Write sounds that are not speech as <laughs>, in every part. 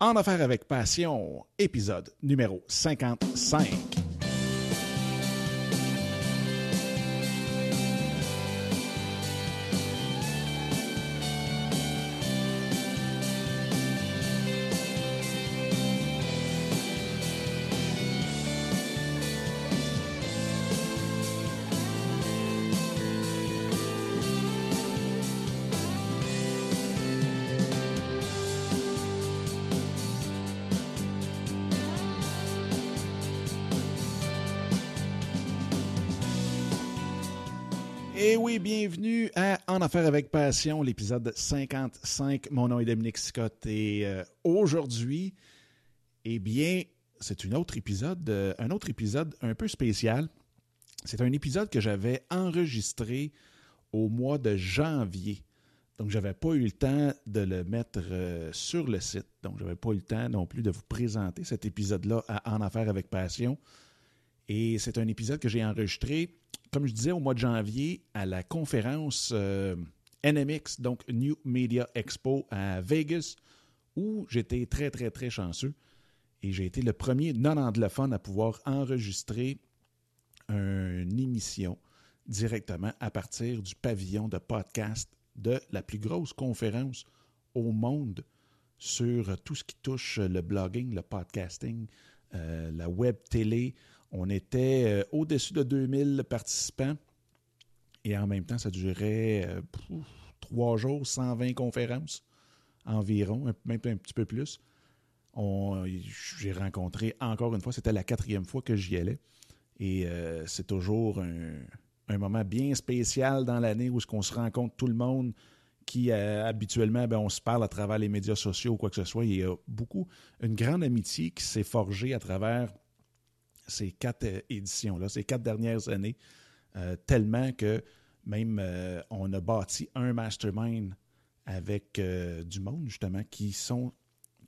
En affaires avec passion, épisode numéro 55. En Affaires avec Passion, l'épisode 55. Mon nom est Dominique Scott et euh, aujourd'hui, eh bien, c'est un autre épisode, euh, un autre épisode un peu spécial. C'est un épisode que j'avais enregistré au mois de janvier. Donc, je n'avais pas eu le temps de le mettre euh, sur le site. Donc, je n'avais pas eu le temps non plus de vous présenter cet épisode-là à En Affaires avec Passion. Et c'est un épisode que j'ai enregistré comme je disais, au mois de janvier, à la conférence euh, NMX, donc New Media Expo à Vegas, où j'étais très, très, très chanceux. Et j'ai été le premier non-anglophone à pouvoir enregistrer une émission directement à partir du pavillon de podcast de la plus grosse conférence au monde sur tout ce qui touche le blogging, le podcasting, euh, la web télé, on était euh, au-dessus de 2000 participants et en même temps, ça durait euh, trois jours, 120 conférences environ, même un petit peu plus. J'ai rencontré encore une fois, c'était la quatrième fois que j'y allais. Et euh, c'est toujours un, moment bien spécial dans l'année où on se rencontre tout le monde qui habituellement, ben, on se parle à travers les médias sociaux ou quoi que ce soit. Il y a beaucoup, une grande amitié qui s'est forgée à travers ces quatre euh, éditions-là, ces quatre dernières années, euh, tellement que même euh, on a bâti un mastermind avec du monde, justement, qui sont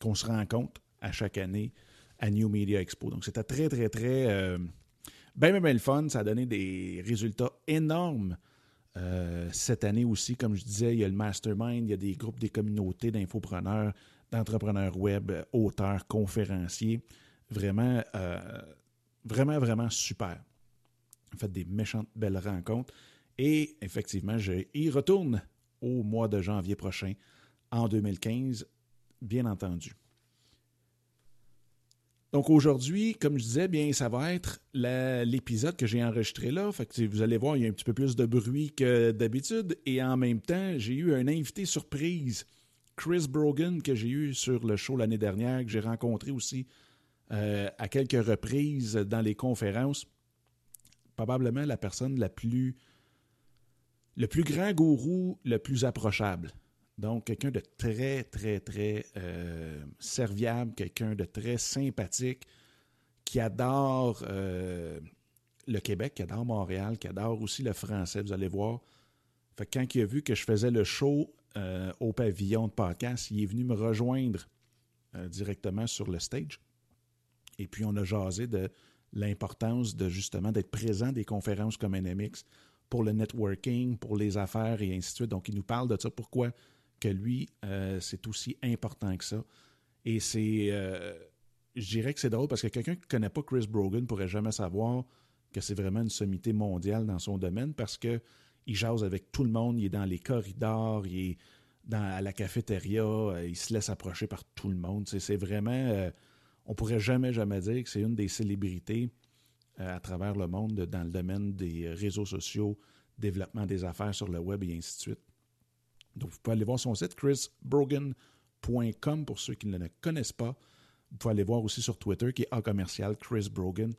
qu'on se rencontre à chaque année à New Media Expo. Donc, c'était très, très, très bien, bien, le fun. Ça a donné des résultats énormes cette année aussi. Comme je disais, il y a le mastermind, il y a des groupes, des communautés d'infopreneurs, d'entrepreneurs web, auteurs, conférenciers. Vraiment, Vraiment, vraiment super. On fait des méchantes belles rencontres. Et effectivement, je y retourne au mois de janvier prochain, en 2015, bien entendu. Donc aujourd'hui, comme je disais, bien, ça va être l'épisode que j'ai enregistré là. Fait que vous allez voir, il y a un petit peu plus de bruit que d'habitude. Et en même temps, j'ai eu un invité surprise, Chris Brogan, que j'ai eu sur le show l'année dernière, que j'ai rencontré aussi euh, à quelques reprises dans les conférences, probablement la personne la plus. le plus grand gourou, le plus approchable. Donc, quelqu'un de très, très, très euh, serviable, quelqu'un de très sympathique, qui adore euh, le Québec, qui adore Montréal, qui adore aussi le français, vous allez voir. Fait quand il a vu que je faisais le show au pavillon de podcast, il est venu me rejoindre directement sur le stage. Et puis, on a jasé de l'importance de justement d'être présent des conférences comme NMX pour le networking, pour les affaires et ainsi de suite. Donc, il nous parle de ça. Pourquoi que lui, euh, c'est aussi important que ça. Et c'est, euh, je dirais que c'est drôle parce que quelqu'un qui ne connaît pas Chris Brogan pourrait jamais savoir que c'est vraiment une sommité mondiale dans son domaine parce que il jase avec tout le monde, il est dans les corridors, il est dans, à la cafétéria, euh, il se laisse approcher par tout le monde. C'est vraiment on pourrait jamais, jamais dire que c'est une des célébrités euh, à travers le monde dans le domaine des réseaux sociaux, développement des affaires sur le web et ainsi de suite. Donc, vous pouvez aller voir son site, chrisbrogan.com pour ceux qui ne le connaissent pas. Vous pouvez aller voir aussi sur Twitter, qui est A commercial Chris Brogan.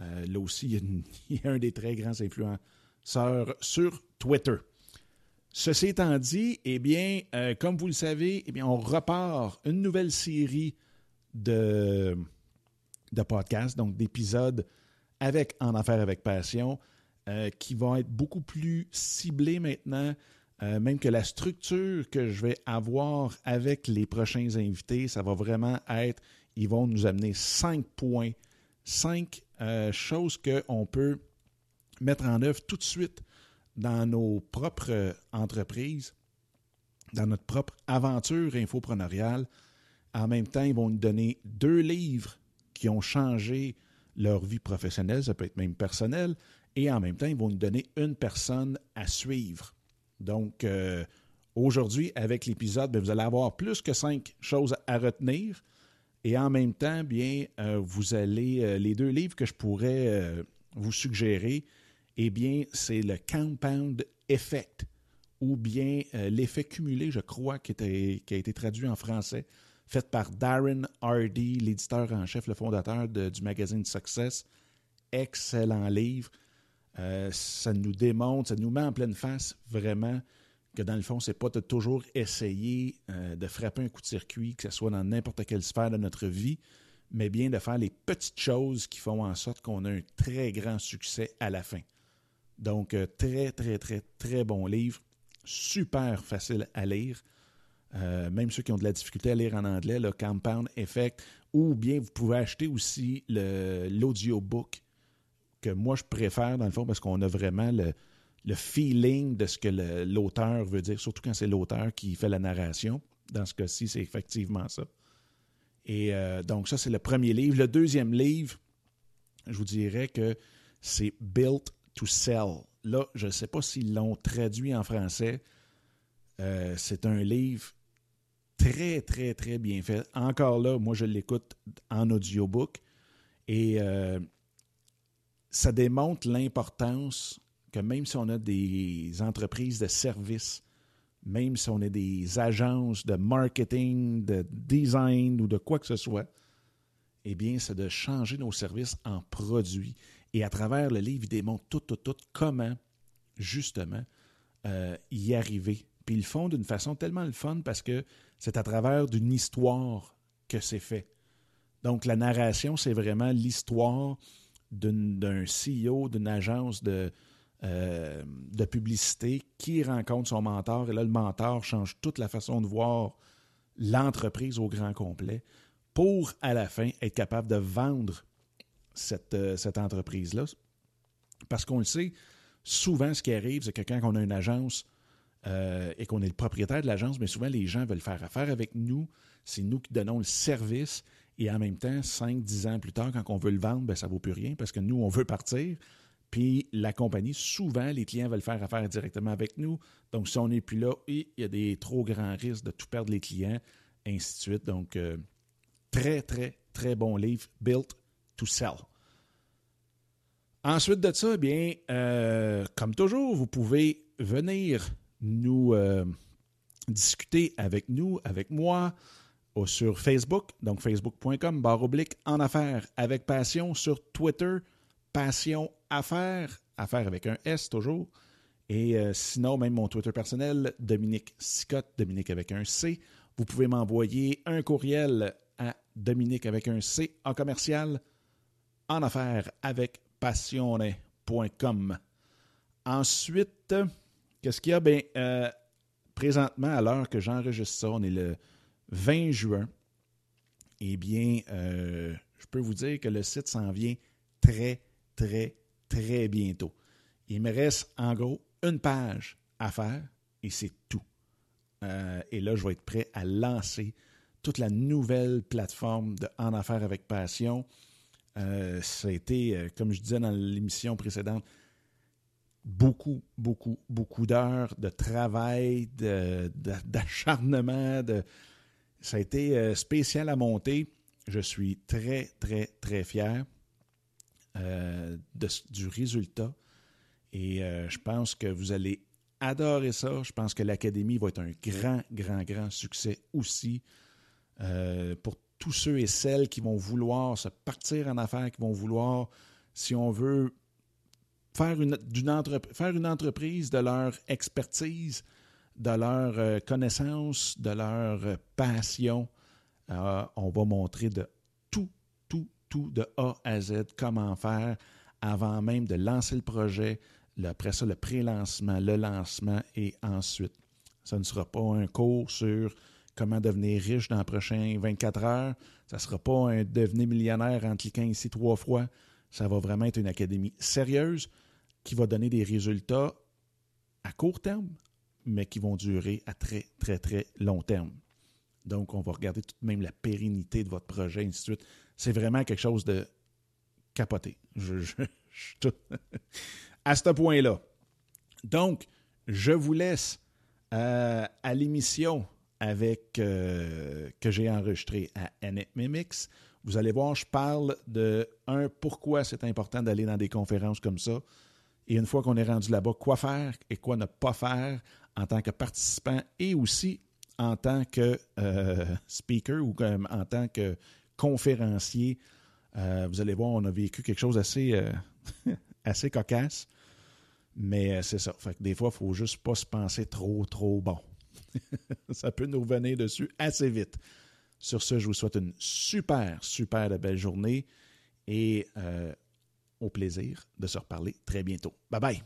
Euh, là aussi, <laughs> il y, a un des très grands influenceurs sur Twitter. Ceci étant dit, eh bien, euh, comme vous le savez, eh bien, on repart une nouvelle série de, de podcasts, donc d'épisodes avec En Affaires avec Passion, euh, qui vont être beaucoup plus ciblés maintenant, euh, même que la structure que je vais avoir avec les prochains invités, ça va vraiment être, ils vont nous amener cinq points, cinq euh, choses qu'on peut mettre en œuvre tout de suite dans nos propres entreprises, dans notre propre aventure infopreneuriale En même temps, ils vont nous donner deux livres qui ont changé leur vie professionnelle, ça peut être même personnelle, et en même temps, ils vont nous donner une personne à suivre. Donc, euh, aujourd'hui, avec l'épisode, ben, vous allez avoir plus que cinq choses à retenir. Et en même temps, bien, euh, vous allez, euh, les deux livres que je pourrais vous suggérer, eh bien, c'est le Compound Effect ou bien l'effet cumulé, je crois, qui, a été traduit en français, fait par Darren Hardy, l'éditeur en chef, le fondateur du magazine Success. Excellent livre. Euh, ça nous démontre, ça nous met en pleine face vraiment que dans le fond, c'est pas de toujours essayer euh, de frapper un coup de circuit, que ce soit dans n'importe quelle sphère de notre vie, mais bien de faire les petites choses qui font en sorte qu'on a un très grand succès à la fin. Donc, euh, très, très, très, très bon livre, super facile à lire. Même ceux qui ont de la difficulté à lire en anglais, le Compound Effect, ou bien vous pouvez acheter aussi l'audiobook que moi je préfère dans le fond parce qu'on a vraiment le, feeling de ce que l'auteur veut dire, surtout quand c'est l'auteur qui fait la narration. Dans ce cas-ci, c'est effectivement ça. Et euh, donc, ça, c'est le premier livre. Le deuxième livre, je vous dirais que c'est Built to Sell. Là, je ne sais pas s'ils l'ont traduit en français. Euh, c'est un livre très, très, très bien fait. Encore là, moi, je l'écoute en audiobook. Et euh, ça démontre l'importance que même si on a des entreprises de services, même si on a des agences de marketing, de design ou de quoi que ce soit, eh bien, c'est de changer nos services en produits. Et à travers le livre, il démontre tout, tout, tout comment, justement, euh, y arriver. Puis ils le font d'une façon tellement le fun parce que c'est à travers d'une histoire que c'est fait. Donc, la narration, c'est vraiment l'histoire d'un CEO d'une agence de, euh, de publicité qui rencontre son mentor. Et là, le mentor change toute la façon de voir l'entreprise au grand complet pour, à la fin, être capable de vendre cette, euh, cette entreprise-là. Parce qu'on le sait, souvent, ce qui arrive, c'est que quand on a une agence euh, et qu'on est le propriétaire de l'agence, mais souvent, les gens veulent faire affaire avec nous. C'est nous qui donnons le service. Et en même temps, 5, 10 ans plus tard, quand on veut le vendre, ben, ça ne vaut plus rien parce que nous, on veut partir. Puis la compagnie, souvent, les clients veulent faire affaire directement avec nous. Donc, si on n'est plus là, il y a des trop grands risques de tout perdre les clients, ainsi de suite. Donc, euh, très, très, très bon livre, Built to Sell. Ensuite de ça, bien, euh, comme toujours, vous pouvez venir nous euh, discuter avec nous, avec moi, sur Facebook, donc facebook.com, barre oblique, en affaires avec passion, sur Twitter, passion affaires, affaires avec un S toujours. Et euh, sinon, même mon Twitter personnel, Dominique Scott, Dominique avec un C. Vous pouvez m'envoyer un courriel à Dominique avec un C en commercial, en affaires avec passionné.com. Ensuite, qu'est-ce qu'il y a? Bien, euh, présentement, à l'heure que j'enregistre ça, on est le 20 juin, eh bien, euh, je peux vous dire que le site s'en vient très, très, très bientôt. Il me reste en gros une page à faire et c'est tout. Euh, et là, je vais être prêt à lancer toute la nouvelle plateforme de En Affaires avec Passion. Euh, ça a été, comme je disais dans l'émission précédente, beaucoup, beaucoup, beaucoup d'heures de travail, d'acharnement, de, ça a été euh, spécial à monter. Je suis très, très, très fier euh, du résultat. Et euh, je pense que vous allez adorer ça. Je pense que l'Académie va être un grand, grand, grand succès aussi pour tous ceux et celles qui vont vouloir se partir en affaires, qui vont vouloir, si on veut, faire une, faire une entreprise de leur expertise, de leur euh, connaissance, de leur euh, passion. Euh, on va montrer de tout, tout, tout, de A à Z, comment faire avant même de lancer le projet, après ça, le pré-lancement, le lancement et ensuite. Ça ne sera pas un cours sur comment devenir riche dans les prochains 24 heures. Ça ne sera pas un devenir millionnaire en cliquant ici trois fois. Ça va vraiment être une académie sérieuse qui va donner des résultats à court terme, mais qui vont durer à très, très, très long terme. Donc, on va regarder tout de même la pérennité de votre projet, ainsi de suite. C'est vraiment quelque chose de capoté. Je, tout... <laughs> à ce point-là. Donc, je vous laisse euh, à l'émission avec euh, que j'ai enregistré à NMMX. Vous allez voir, je parle de un pourquoi c'est important d'aller dans des conférences comme ça. Et une fois qu'on est rendu là-bas, quoi faire et quoi ne pas faire en tant que participant et aussi en tant que euh, <laughs> speaker ou comme en tant que conférencier. Euh, vous allez voir, on a vécu quelque chose assez, euh, <laughs> assez cocasse. Mais c'est ça. Des fois, il ne faut juste pas se penser trop, trop bon. <laughs> ça peut nous revenir dessus assez vite. Sur ce, je vous souhaite une super, super belle journée et au plaisir de se reparler très bientôt. Bye bye.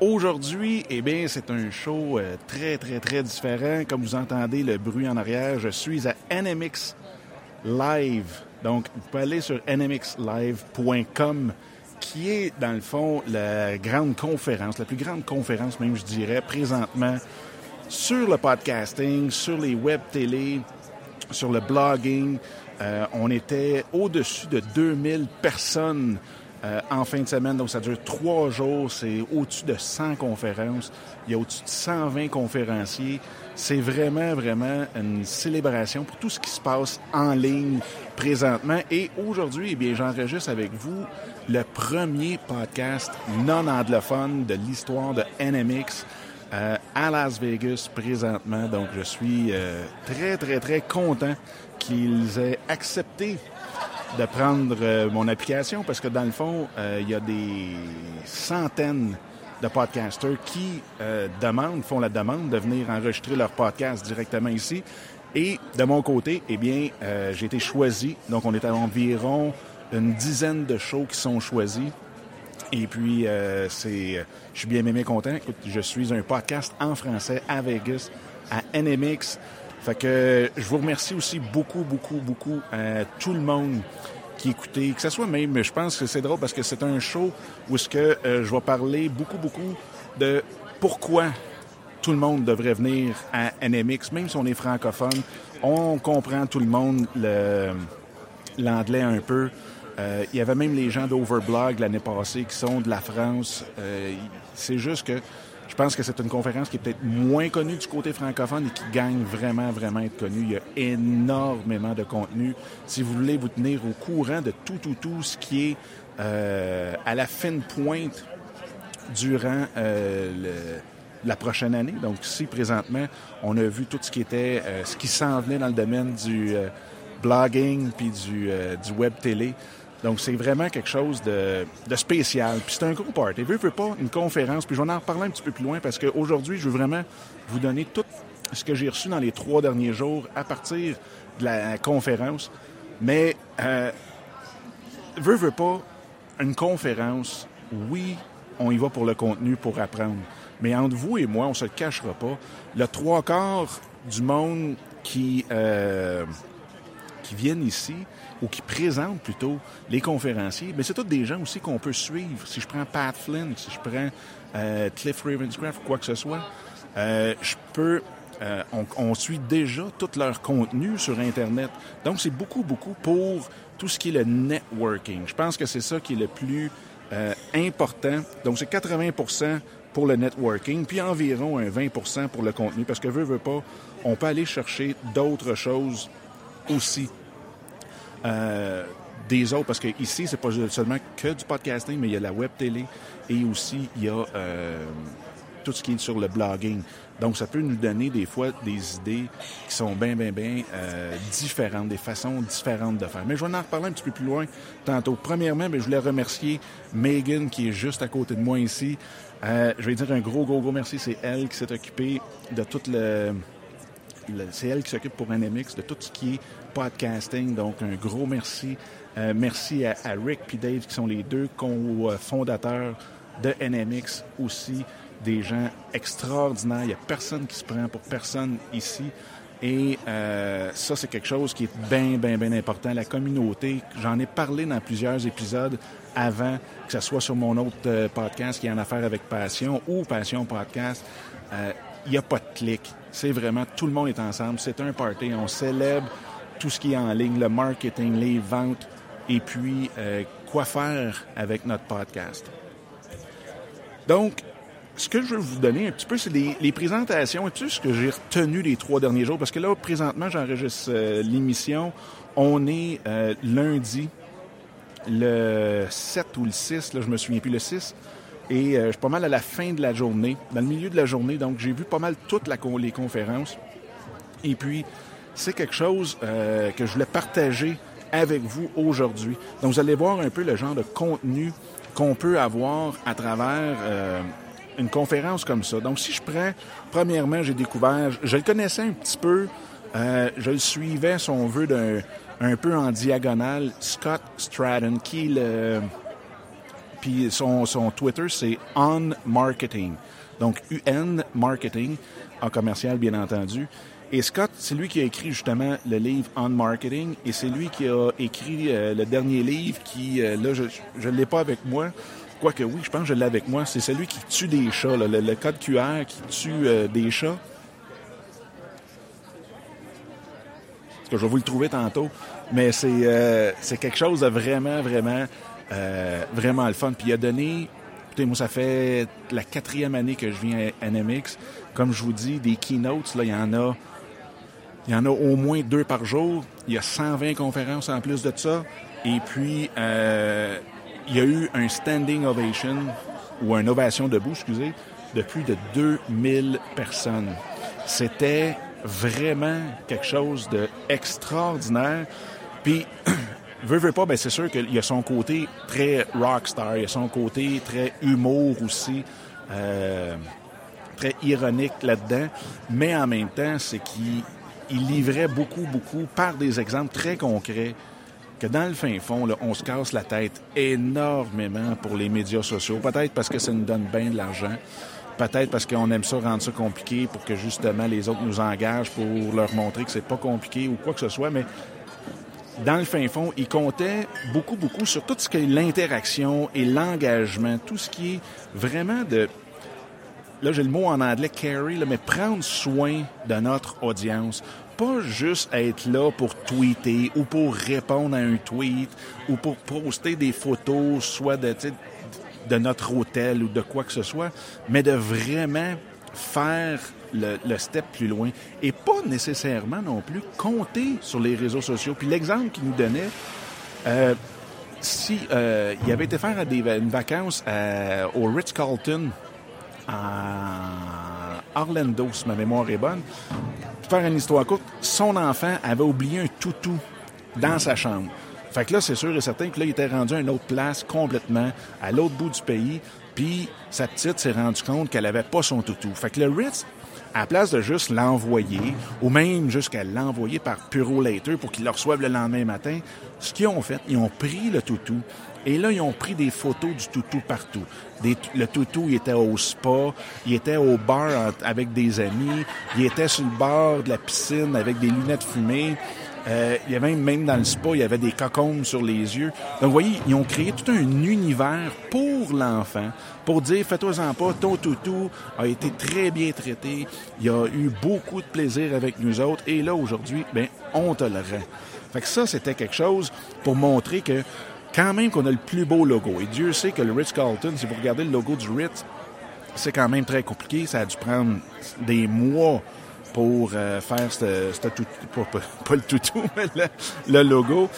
Aujourd'hui, eh bien, c'est un show euh, très, très, très différent. Comme vous entendez le bruit en arrière, je suis à NMX Live. Donc, vous pouvez aller sur nmxlive.com, qui est, dans le fond, la grande conférence, la plus grande conférence, même, je dirais, présentement, sur le podcasting, sur les web télé, sur le blogging. Euh, on était au-dessus de 2000 personnes euh, en fin de semaine. Donc, ça dure trois jours. C'est au-dessus de 100 conférences. Il y a au-dessus de 120 conférenciers. C'est vraiment, vraiment une célébration pour tout ce qui se passe en ligne présentement. Et aujourd'hui, eh bien, j'enregistre avec vous le premier podcast non anglophone de l'histoire de NMX. Euh, à Las Vegas présentement. Donc, je suis euh, très, très, très content qu'ils aient accepté de prendre euh, mon application parce que dans le fond, euh, il y a des centaines de podcasters qui euh, demandent, font la demande de venir enregistrer leur podcast directement ici. Et de mon côté, eh bien, j'ai été choisi. Donc, on est à environ une dizaine de shows qui sont choisis. Et puis, c'est, je suis bien aimé content. Écoute, je suis un podcast en français à Vegas, à NMX. Fait que je vous remercie aussi beaucoup, beaucoup, beaucoup à tout le monde qui écoutait, que ce soit même, je pense que c'est drôle parce que c'est un show où ce que euh, je vais parler beaucoup, beaucoup de pourquoi tout le monde devrait venir à NMX, même si on est francophone. On comprend tout le monde l'anglais un peu. Euh, il y avait même les gens d'Overblog l'année passée qui sont de la France. Euh, c'est juste que je pense que c'est une conférence qui est peut-être moins connue du côté francophone et qui gagne vraiment, vraiment être connue. Il y a énormément de contenu. Si vous voulez vous tenir au courant de tout, tout, tout ce qui est euh, à la fine pointe durant euh, la prochaine année. Donc ici, présentement, on a vu tout ce qui était, euh, ce qui s'en venait dans le domaine du blogging puis du, du web télé. Donc, c'est vraiment quelque chose de, spécial. Puis c'est un gros party. Veux, veux pas une conférence. Puis je vais en reparler un petit peu plus loin parce qu'aujourd'hui, je veux vraiment vous donner tout ce que j'ai reçu dans les trois derniers jours à partir de la conférence. Mais, euh, veux, veux pas, une conférence, oui, on y va pour le contenu, pour apprendre. Mais entre vous et moi, on se cachera pas. Le trois quarts du monde qui, euh, qui viennent ici, ou qui présentent plutôt les conférenciers, mais c'est tous des gens aussi qu'on peut suivre. Si je prends Pat Flynn, si je prends euh, Cliff Ravenscraft quoi que ce soit, euh, je peux euh, on, suit déjà tout leur contenu sur Internet. Donc, c'est beaucoup, beaucoup pour tout ce qui est le networking. Je pense que c'est ça qui est le plus important. Donc, c'est 80% pour le networking, puis environ un 20% pour le contenu, parce que veut, veut pas, on peut aller chercher d'autres choses aussi euh, des autres, parce que ici, c'est pas seulement que du podcasting, mais il y a la web télé et aussi il y a euh, tout ce qui est sur le blogging. Donc, ça peut nous donner des fois des idées qui sont bien, bien, bien euh, différentes, des façons différentes de faire. Mais je vais en reparler un petit peu plus loin tantôt. Premièrement, ben, je voulais remercier Megan qui est juste à côté de moi ici. Euh, je vais dire un gros, gros, gros merci. C'est elle qui s'est occupée de tout le... c'est elle qui s'occupe pour NMX de tout ce qui est podcasting. Donc, un gros merci. Euh, merci à, Rick et Dave, qui sont les deux co-fondateurs de NMX aussi. Des gens extraordinaires. Il n'y a personne qui se prend pour personne ici. Et euh, ça, c'est quelque chose qui est bien, bien, bien important. La communauté, j'en ai parlé dans plusieurs épisodes avant, que ce soit sur mon autre euh, podcast qui est en affaire avec Passion ou Passion Podcast. Il n'y a pas de clic. C'est vraiment, tout le monde est ensemble. C'est un party. On célèbre tout ce qui est en ligne, le marketing, les ventes, et puis euh, quoi faire avec notre podcast. Donc, ce que je veux vous donner un petit peu, c'est les, présentations, et tout ce que j'ai retenu les trois derniers jours, parce que là, présentement, j'enregistre euh, l'émission. On est euh, lundi, le 7 ou le 6, là, je me souviens plus, le 6. Et je suis pas mal à la fin de la journée, dans le milieu de la journée, donc j'ai vu pas mal toutes les conférences. Et puis, c'est quelque chose que je voulais partager avec vous aujourd'hui. Donc, vous allez voir un peu le genre de contenu qu'on peut avoir à travers euh, une conférence comme ça. Donc, si je prends, premièrement, j'ai découvert, je le connaissais un petit peu, euh, je le suivais, si on veut, d'un, un peu en diagonale, Scott Stratton, qui le... Puis son, Twitter, c'est On Marketing. Donc, UN Marketing, en commercial, bien entendu. Et Scott, c'est lui qui a écrit justement le livre On Marketing et c'est lui qui a écrit euh, le dernier livre qui, euh, là, je ne l'ai pas avec moi. Quoique oui, je pense que je l'ai avec moi. C'est celui qui tue des chats, le, code QR qui tue euh, des chats. Parce que je vais vous le trouver tantôt. Mais c'est c'est quelque chose de vraiment, vraiment, vraiment le fun. Puis il a donné, écoutez, moi, ça fait la quatrième année que je viens à NMX. Comme je vous dis, des keynotes, là, il y en a il y en a au moins deux par jour. Il y a 120 conférences en plus de ça. Et puis, euh, il y a eu un standing ovation, ou un ovation debout, excusez, de plus de 2000 personnes. C'était vraiment quelque chose d'extraordinaire. Puis, <clears throat> veut, veut pas, ben c'est sûr qu'il y a son côté très rockstar, il y a son côté très humour aussi, euh, très ironique là-dedans, mais en même temps, c'est qu'il il livrait beaucoup, beaucoup par des exemples très concrets que dans le fin fond, là, on se casse la tête énormément pour les médias sociaux. Peut-être parce que ça nous donne bien de l'argent. Peut-être parce qu'on aime ça rendre ça compliqué pour que justement les autres nous engagent pour leur montrer que c'est pas compliqué ou quoi que ce soit. Mais dans le fin fond, il comptait beaucoup, beaucoup sur tout ce qui est l'interaction et l'engagement, tout ce qui est vraiment de là j'ai le mot en anglais carry, mais prendre soin de notre audience. Pas juste être là pour tweeter ou pour répondre à un tweet ou pour poster des photos, soit de, de notre hôtel ou de quoi que ce soit, mais de vraiment faire le, step plus loin et pas nécessairement non plus compter sur les réseaux sociaux. Puis l'exemple qu'il nous donnait, euh, si euh, il avait été faire une vacance euh, au Ritz-Carlton à Orlando, si ma mémoire est bonne. Pour faire une histoire courte, son enfant avait oublié un toutou dans sa chambre. Fait que là, c'est sûr et certain que là, il était rendu à une autre place complètement, à l'autre bout du pays. Puis sa petite s'est rendue compte qu'elle avait pas son toutou. Fait que le Ritz, à la place de juste l'envoyer, ou même jusqu'à l'envoyer par Puro Later pour qu'il le reçoive le lendemain matin, ce qu'ils ont fait, ils ont pris le toutou et là, ils ont pris des photos du toutou partout. le toutou, il était au spa, il était au bar avec des amis, il était sur le bord de la piscine avec des lunettes fumées. Euh, il y avait même dans le spa, il y avait des cocombes sur les yeux. Donc, vous voyez, ils ont créé tout un univers pour l'enfant, pour dire, fais-toi-en pas, ton toutou a été très bien traité, il a eu beaucoup de plaisir avec nous autres, et là, aujourd'hui, ben, on te le rend. Fait que ça, c'était quelque chose pour montrer que quand même qu'on a le plus beau logo. Et Dieu sait que le Ritz-Carlton, si vous regardez le logo du Ritz, c'est quand même très compliqué. Ça a dû prendre des mois pour euh, faire ce tout, <laughs> pas, le toutou, mais le, logo.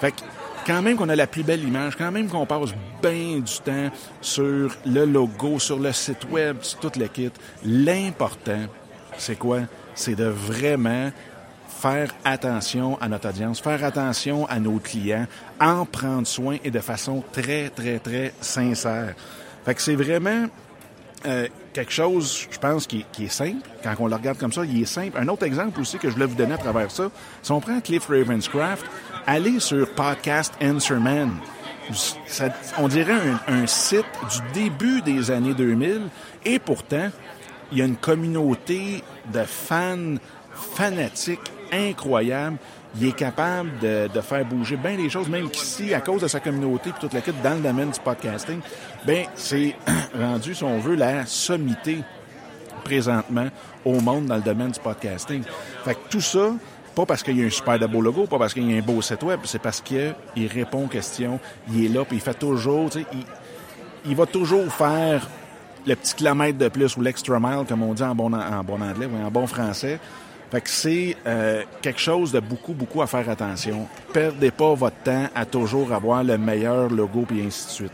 Fait que, quand même qu'on a la plus belle image, quand même qu'on passe bien du temps sur le logo, sur le site web, sur toute le kit, l'important, c'est quoi? C'est de vraiment faire attention à notre audience, faire attention à nos clients, en prendre soin et de façon très, très, très sincère. Fait que c'est vraiment euh, quelque chose, je pense, qui, est simple. Quand on le regarde comme ça, il est simple. Un autre exemple aussi que je voulais vous donner à travers ça, si on prend Cliff Ravenscraft, allez sur Podcast Answer Man. on dirait un, site du début des années 2000 et pourtant, il y a une communauté de fans fanatiques incroyable. Il est capable de, faire bouger bien les choses, même qu'ici, à cause de sa communauté et toute la dans le domaine du podcasting, ben c'est <clears throat> rendu, si on veut, la sommité présentement au monde dans le domaine du podcasting. Fait que tout ça, pas parce qu'il y a un super de beau logo, pas parce qu'il y a un beau site web, c'est parce qu'il répond aux questions, il est là, puis il fait toujours, tu sais, il, il va toujours faire le petit kilomètre de plus ou l'extra mile, comme on dit en bon, en bon anglais ou en bon français. Fait que c'est euh, quelque chose de beaucoup, beaucoup à faire attention. Perdez pas votre temps à toujours avoir le meilleur logo, puis ainsi de suite.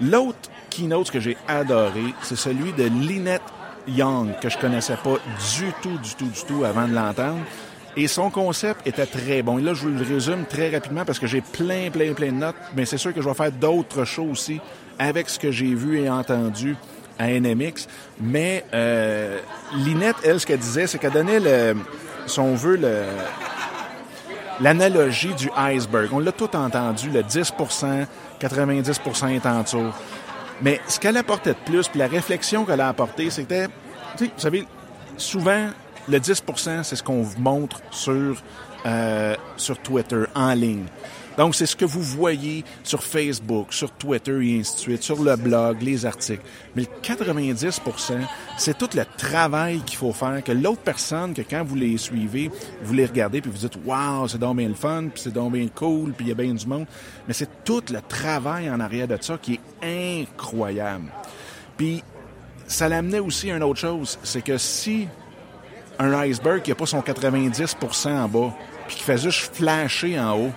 L'autre keynote que j'ai adoré, c'est celui de Lynette Young, que je connaissais pas du tout, du tout, du tout avant de l'entendre. Et son concept était très bon. Et là, je vous le résume très rapidement parce que j'ai plein, plein, plein de notes, mais c'est sûr que je vais faire d'autres choses aussi avec ce que j'ai vu et entendu à NMX. Mais euh, Linette, elle, ce qu'elle disait, c'est qu'elle donnait, le, si on veut, l'analogie du iceberg. On l'a tout entendu, le 10% 90 est en dessous. Mais ce qu'elle apportait de plus, puis la réflexion qu'elle a apportée, c'était, vous savez, souvent, le 10% c'est ce qu'on vous montre sur, euh, sur Twitter, en ligne. Donc, c'est ce que vous voyez sur Facebook, sur Twitter et ainsi de suite, sur le blog, les articles. Mais le 90% c'est tout le travail qu'il faut faire, que l'autre personne, que quand vous les suivez, vous les regardez, puis vous dites « Wow, c'est donc bien le fun, puis c'est donc bien cool, puis il y a bien du monde. » Mais c'est tout le travail en arrière de ça qui est incroyable. Puis, ça l'amenait aussi à une autre chose, c'est que si un iceberg qui n'a pas son 90% en bas, puis qui fait juste flasher en haut,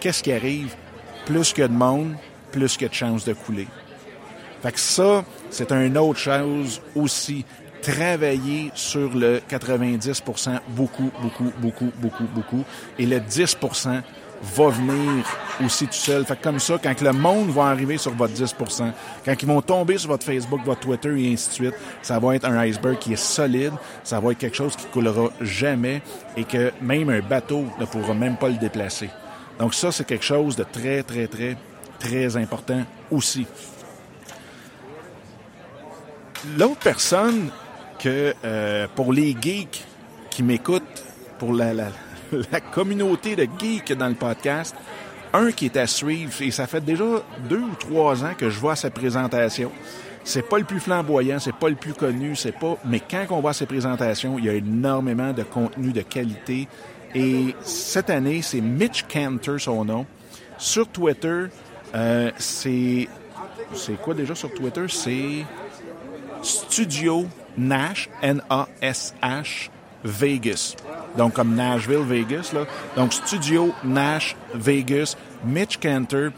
qu'est-ce qui arrive? Plus que de monde, plus que de chances de couler. Fait que ça, c'est une autre chose aussi. Travailler sur le 90% beaucoup, beaucoup, beaucoup, beaucoup, beaucoup. Et le 10% va venir aussi tout seul. Fait que comme ça, quand le monde va arriver sur votre 10% quand ils vont tomber sur votre Facebook, votre Twitter et ainsi de suite, ça va être un iceberg qui est solide, ça va être quelque chose qui coulera jamais et que même un bateau ne pourra même pas le déplacer. Donc ça, c'est quelque chose de très, très, très, très important aussi. L'autre personne que, euh, pour les geeks qui m'écoutent, pour la, <laughs> la, communauté de geeks dans le podcast, un qui est à suivre, et ça fait déjà deux ou trois ans que je vois sa présentation. C'est pas le plus flamboyant, c'est pas le plus connu, c'est pas. Mais quand on voit ses présentations, il y a énormément de contenu de qualité et cette année, c'est Mitch Cantor, son nom. Sur Twitter, euh, c'est. C'est quoi déjà sur Twitter? C'est Studio Nash, N-A-S-H, Vegas. Donc, comme Nashville, Vegas, là. Donc, Studio Nash, Vegas, Mitch Cantor.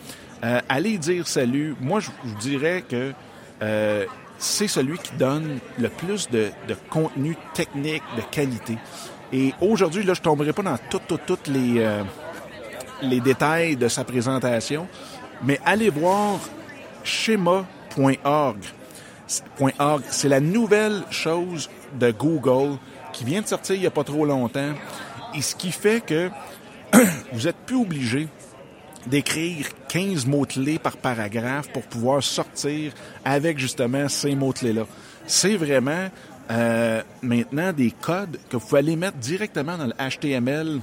Euh, allez dire salut. Moi, je vous dirais que euh, c'est celui qui donne le plus de, de contenu technique, de qualité. Et aujourd'hui, là, je tomberai pas dans toutes, les, euh, les détails de sa présentation, mais allez voir schéma.org. C'est la nouvelle chose de Google qui vient de sortir il n'y a pas trop longtemps. Et ce qui fait que <clears throat> vous êtes plus obligé d'écrire 15 mots-clés par paragraphe pour pouvoir sortir avec justement ces mots-clés-là. C'est vraiment euh, maintenant des codes que vous pouvez aller mettre directement dans le HTML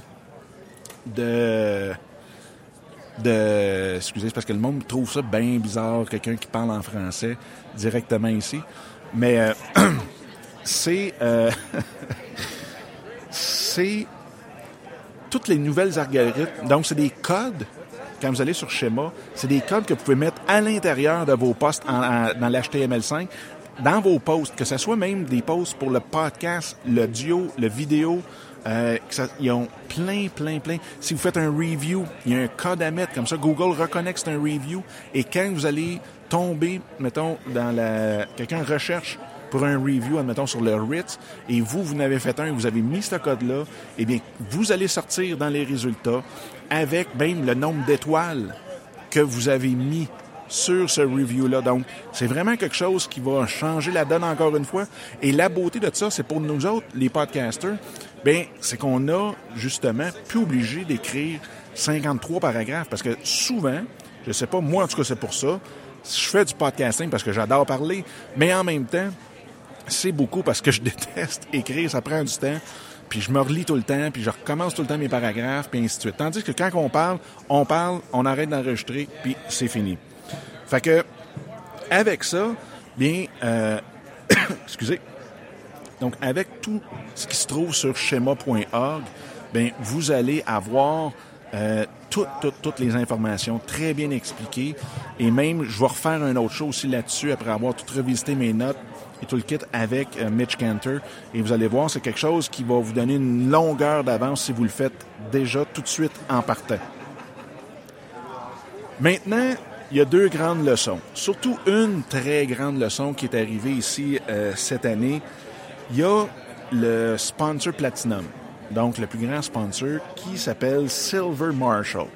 de de excusez parce que le monde trouve ça bien bizarre quelqu'un qui parle en français directement ici. Mais euh, <clears throat> c'est euh, <laughs> c'est toutes les nouvelles algorithmes. Donc c'est des codes quand vous allez sur schéma c'est des codes que vous pouvez mettre à l'intérieur de vos postes dans l'HTML5 dans vos posts, que ce soit même des posts pour le podcast, le duo, le vidéo, euh, ils ont plein, plein, plein. Si vous faites un review, il y a un code à mettre. Comme ça, Google reconnaît c'est un review. Et quand vous allez tomber, mettons, dans la... Quelqu'un recherche pour un review, admettons, sur le Ritz, et vous, vous n'avez fait un vous avez mis ce code-là, eh bien, vous allez sortir dans les résultats avec même le nombre d'étoiles que vous avez mis sur ce review-là. Donc, c'est vraiment quelque chose qui va changer la donne encore une fois. Et la beauté de ça, c'est pour nous autres, les podcasters, ben, c'est qu'on a justement plus obligé d'écrire 53 paragraphes parce que souvent, je sais pas, moi en tout cas c'est pour ça, je fais du podcasting parce que j'adore parler, mais en même temps, c'est beaucoup parce que je <laughs> déteste écrire, ça prend du temps puis je me relis tout le temps, puis je recommence tout le temps mes paragraphes, puis ainsi de suite. Tandis que quand on parle, on parle, on arrête d'enregistrer, puis c'est fini. Fait que, avec ça, bien, euh, <coughs> excusez. Donc, avec tout ce qui se trouve sur schéma.org, ben vous allez avoir euh, toutes, toutes, toutes les informations très bien expliquées. Et même, je vais refaire un autre show aussi là-dessus après avoir tout revisité mes notes et tout le kit avec euh, Mitch Cantor. Et vous allez voir, c'est quelque chose qui va vous donner une longueur d'avance si vous le faites déjà tout de suite en partant. Maintenant, il y a deux grandes leçons. Surtout une très grande leçon qui est arrivée ici euh, cette année. Il y a le sponsor Platinum, donc le plus grand sponsor, qui s'appelle Silver Marshall.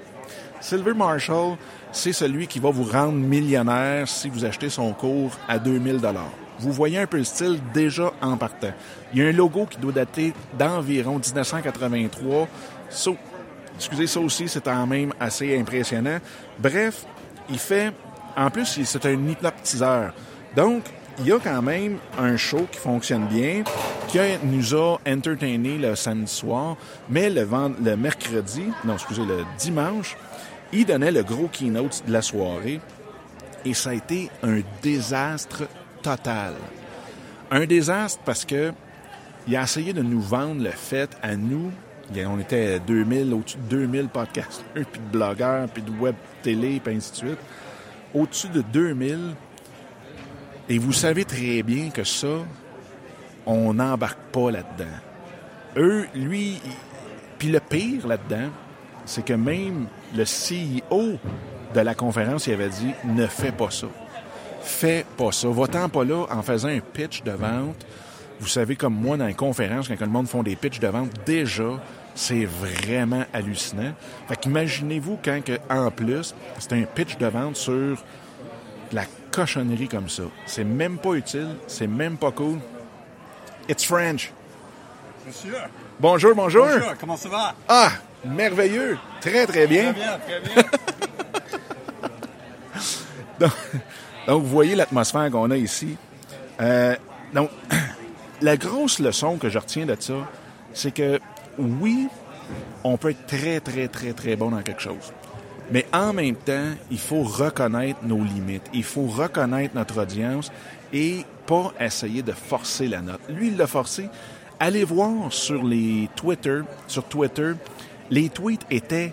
Silver Marshall, c'est celui qui va vous rendre millionnaire si vous achetez son cours à 2000 dollars. Vous voyez un peu le style déjà en partant. Il y a un logo qui doit dater d'environ 1983. So, excusez, ça aussi, c'est quand même assez impressionnant. Bref, il fait... En plus, c'est un hypnotiseur. Donc, il y a quand même un show qui fonctionne bien, qui nous a entertainé le samedi soir, mais le, le mercredi, non, excusez, le dimanche, il donnait le gros keynote de la soirée et ça a été un désastre total. Un désastre parce que il a essayé de nous vendre le fait à nous, on était 2000, au-dessus de 2000 podcasts, <laughs> puis de blogueurs, puis de web télé, puis ainsi de suite. Au-dessus de 2000, et vous savez très bien que ça, on n'embarque pas là-dedans. Eux, lui, puis le pire là-dedans, c'est que même le CEO de la conférence, il avait dit ne fais pas ça. Fais pas ça. Va-t'en pas là en faisant un pitch de vente. Vous savez, comme moi, dans les conférences, quand le monde font des pitchs de vente, déjà, c'est vraiment hallucinant. Fait qu'imaginez-vous quand, que, en plus, c'est un pitch de vente sur la cochonnerie comme ça. C'est même pas utile, c'est même pas cool. It's French. Monsieur. Bonjour, bonjour. Bonjour, comment ça va? Ah, merveilleux. Très, très bien. Très bien, très bien. <laughs> donc, donc, vous voyez l'atmosphère qu'on a ici. Euh, donc, <clears throat> la grosse leçon que je retiens de ça, c'est que oui, on peut être très, très, très, très bon dans quelque chose. Mais en même temps, il faut reconnaître nos limites. Il faut reconnaître notre audience et pas essayer de forcer la note. Lui, il l'a forcé. Allez voir sur les Twitter, sur Twitter, les tweets étaient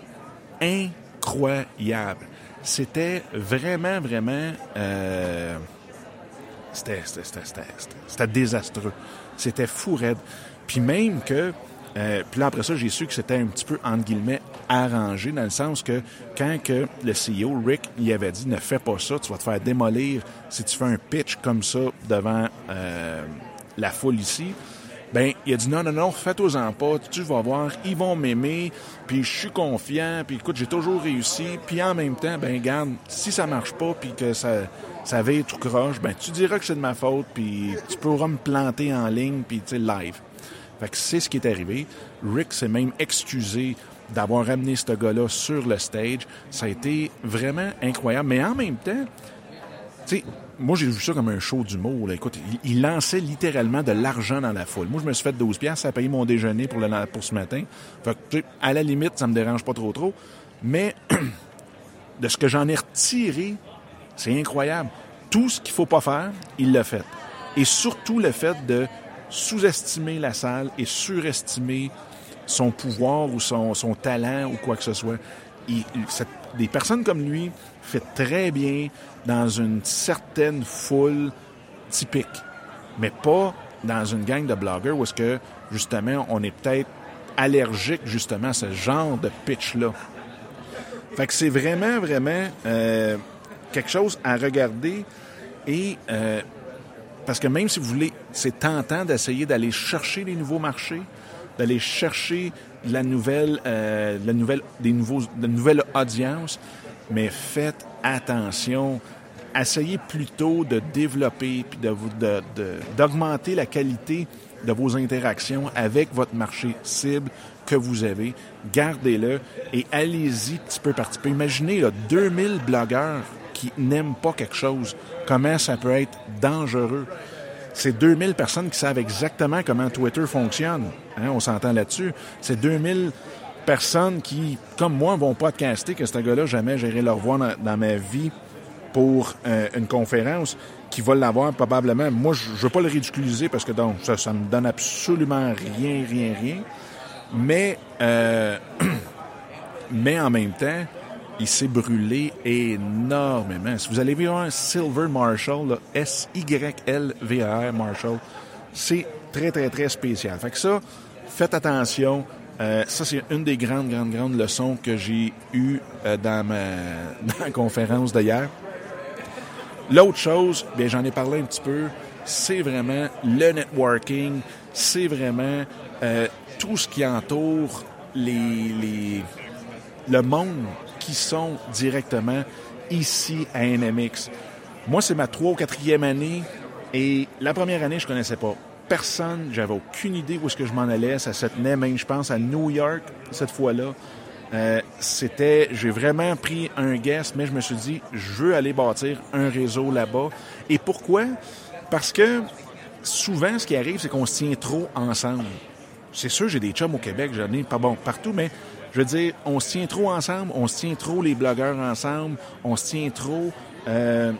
incroyables. C'était vraiment, vraiment, euh, c'était, c'était désastreux. C'était fou raide. Puis même que euh, puis après ça, j'ai su que c'était un petit peu, entre guillemets, arrangé, dans le sens que quand que le CEO, Rick, il avait dit « Ne fais pas ça, tu vas te faire démolir si tu fais un pitch comme ça devant euh, la foule ici. » Ben, il a dit non, non, non, faites-en pas, tu vas voir, ils vont m'aimer, puis je suis confiant, puis écoute, j'ai toujours réussi, puis en même temps, ben, garde, si ça marche pas, puis que ça, ça va tout croche, ben, tu diras que c'est de ma faute, puis tu pourras me planter en ligne, puis tu sais, live. Fait que c'est ce qui est arrivé. Rick s'est même excusé d'avoir amené ce gars-là sur le stage. Ça a été vraiment incroyable. Mais en même temps, tu sais, moi, j'ai vu ça comme un show d'humour. Écoute, il, lançait littéralement de l'argent dans la foule. Moi, je me suis fait 12 piastres à payer mon déjeuner pour ce matin. Fait que, à la limite, ça me dérange pas trop trop. Mais <clears throat> de ce que j'en ai retiré, c'est incroyable. Tout ce qu'il faut pas faire, il l'a fait. Et surtout le fait de sous-estimer la salle et surestimer son pouvoir ou son, son talent ou quoi que ce soit. des personnes comme lui fait très bien dans une certaine foule typique, mais pas dans une gang de blogueurs où est-ce que, justement, on est peut-être allergique, justement, à ce genre de pitch-là. Fait que c'est vraiment, vraiment euh, quelque chose à regarder et euh, parce que même si vous voulez, c'est tentant d'essayer d'aller chercher les nouveaux marchés, d'aller chercher la nouvelle, euh, la nouvelle, des nouveaux, de nouvelles audiences, mais faites attention. Essayez plutôt de développer puis de, de, d'augmenter la qualité de vos interactions avec votre marché cible que vous avez. Gardez-le et allez-y petit peu par petit peu. Imaginez là, 2000 blogueurs qui n'aiment pas quelque chose comment ça peut être dangereux. C'est 2000 personnes qui savent exactement comment Twitter fonctionne. Hein, on s'entend là-dessus. C'est 2000 personnes qui, comme moi, vont podcaster que ce gars-là, jamais j'irai leur voir dans, ma vie pour euh, une conférence qui va l'avoir probablement. Moi, je veux pas le ridiculiser parce que donc, ça ne me donne absolument rien, rien, rien. Mais, euh, <clears throat> mais en même temps, il s'est brûlé énormément. Si vous allez voir un Silver Marshall, S-Y-L-V-R Marshall, c'est très, très, très spécial. Fait que ça, faites attention. Euh, ça, c'est une des grandes, grandes, grandes leçons que j'ai eues euh, dans, ma, <laughs> dans la conférence d'hier. L'autre chose, bien, j'en ai parlé un petit peu, c'est vraiment le networking, c'est vraiment euh, tout ce qui entoure les, les, le monde qui sont directement ici à NMX. Moi, c'est ma trois ou quatrième année et la première année, je connaissais pas personne, j'avais aucune idée où est-ce que je m'en allais. Ça se tenait même, je pense, à New York cette fois-là. Euh, c'était, j'ai vraiment pris un guest, mais je me suis dit, je veux aller bâtir un réseau là-bas. Et pourquoi? Parce que souvent, ce qui arrive, c'est qu'on se tient trop ensemble. C'est sûr, j'ai des chums au Québec, j'en ai pas bon partout, mais je veux dire, on se tient trop ensemble, on se tient trop les blogueurs ensemble, on se tient trop euh,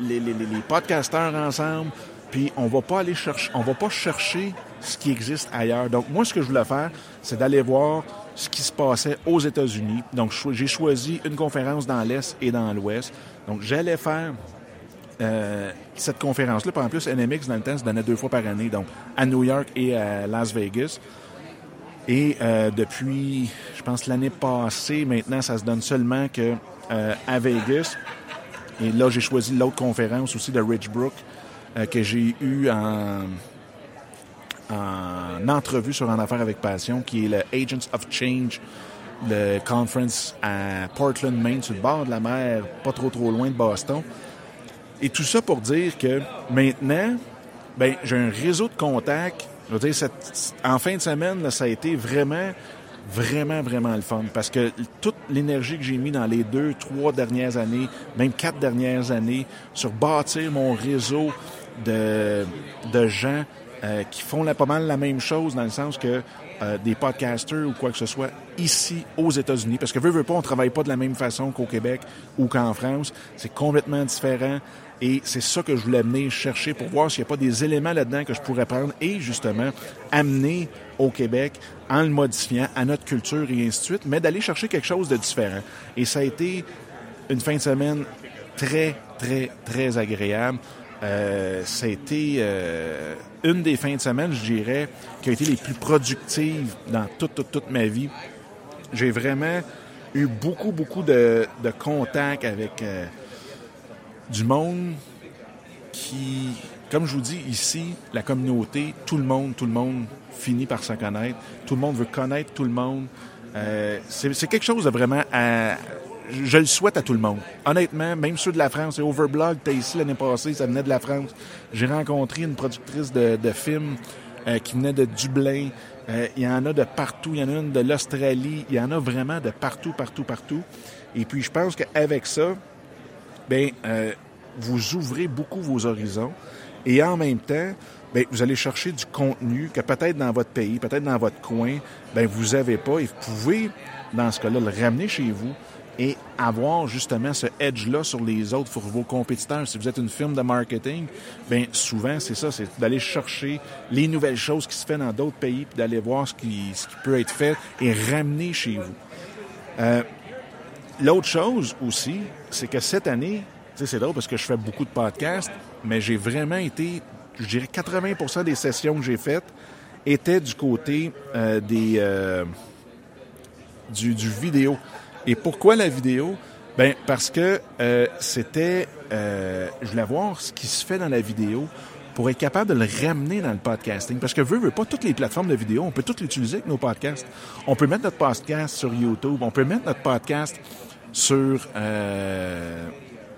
les, les, podcasteurs ensemble, puis on va pas aller chercher, on va pas chercher ce qui existe ailleurs. Donc moi, ce que je voulais faire, c'est d'aller voir ce qui se passait aux États-Unis. Donc j'ai choisi une conférence dans l'Est et dans l'Ouest. Donc j'allais faire euh, cette conférence-là. En plus, NMX, dans le temps, se donnait deux fois par année, donc à New York et à Las Vegas. Et euh, depuis, je pense, l'année passée, maintenant, ça se donne seulement que euh, à Vegas. Et là, j'ai choisi l'autre conférence aussi de Rich Brook que j'ai eu en, en entrevue sur En Affaires avec Passion, qui est le Agents of Change, le conference à Portland, Maine, sur le bord de la mer, pas trop trop loin de Boston. Et tout ça pour dire que maintenant, ben, j'ai un réseau de contacts. Je veux dire, en fin de semaine, ça a été vraiment, vraiment, vraiment le fun. Parce que toute l'énergie que j'ai mis dans les deux, trois dernières années, même quatre dernières années, sur bâtir mon réseau de, de gens euh, qui font pas mal la même chose dans le sens que euh, des podcasters ou quoi que ce soit ici aux États-Unis. Parce que veut, veut pas, on travaille pas de la même façon qu'au Québec ou qu'en France. C'est complètement différent. Et c'est ça que je voulais amener chercher pour voir s'il n'y a pas des éléments là-dedans que je pourrais prendre et justement amener au Québec en le modifiant à notre culture et ainsi de suite, mais d'aller chercher quelque chose de différent. Et ça a été une fin de semaine très, très, très agréable. Euh, ça a été euh, une des fins de semaine, je dirais, qui a été les plus productives dans toute, toute, toute ma vie. J'ai vraiment eu beaucoup, beaucoup de, de contacts avec euh, du monde qui, comme je vous dis ici, la communauté, tout le monde, tout le monde finit par se connaître. Tout le monde veut connaître tout le monde. Euh, c'est quelque chose de vraiment à, je le souhaite à tout le monde. Honnêtement, même ceux de la France, Overblog, t'es ici l'année passée, ça venait de la France. J'ai rencontré une productrice de, de films euh, qui venait de Dublin. Euh, il y en a de partout. Il y en a une de l'Australie. Il y en a vraiment de partout, partout, partout. Et puis, je pense qu'avec ça, ben, euh, vous ouvrez beaucoup vos horizons. Et en même temps, ben, vous allez chercher du contenu que peut-être dans votre pays, peut-être dans votre coin, ben, vous n'avez pas. Et vous pouvez, dans ce cas-là, le ramener chez vous et avoir justement ce edge-là sur les autres, pour vos compétiteurs. Si vous êtes une firme de marketing, bien souvent, c'est ça, c'est d'aller chercher les nouvelles choses qui se font dans d'autres pays, puis d'aller voir ce qui, ce qui, peut être fait et ramener chez vous. Euh, L'autre chose aussi, c'est que cette année, c'est drôle parce que je fais beaucoup de podcasts, mais j'ai vraiment été, je dirais 80% des sessions que j'ai faites étaient du côté euh, des... Euh, du, du vidéo. Et pourquoi la vidéo? Ben parce que euh, c'était, euh, je voulais voir ce qui se fait dans la vidéo pour être capable de le ramener dans le podcasting. Parce que veut, veut pas toutes les plateformes de vidéo, on peut toutes l'utiliser avec nos podcasts. On peut mettre notre podcast sur YouTube, on peut mettre notre podcast sur euh,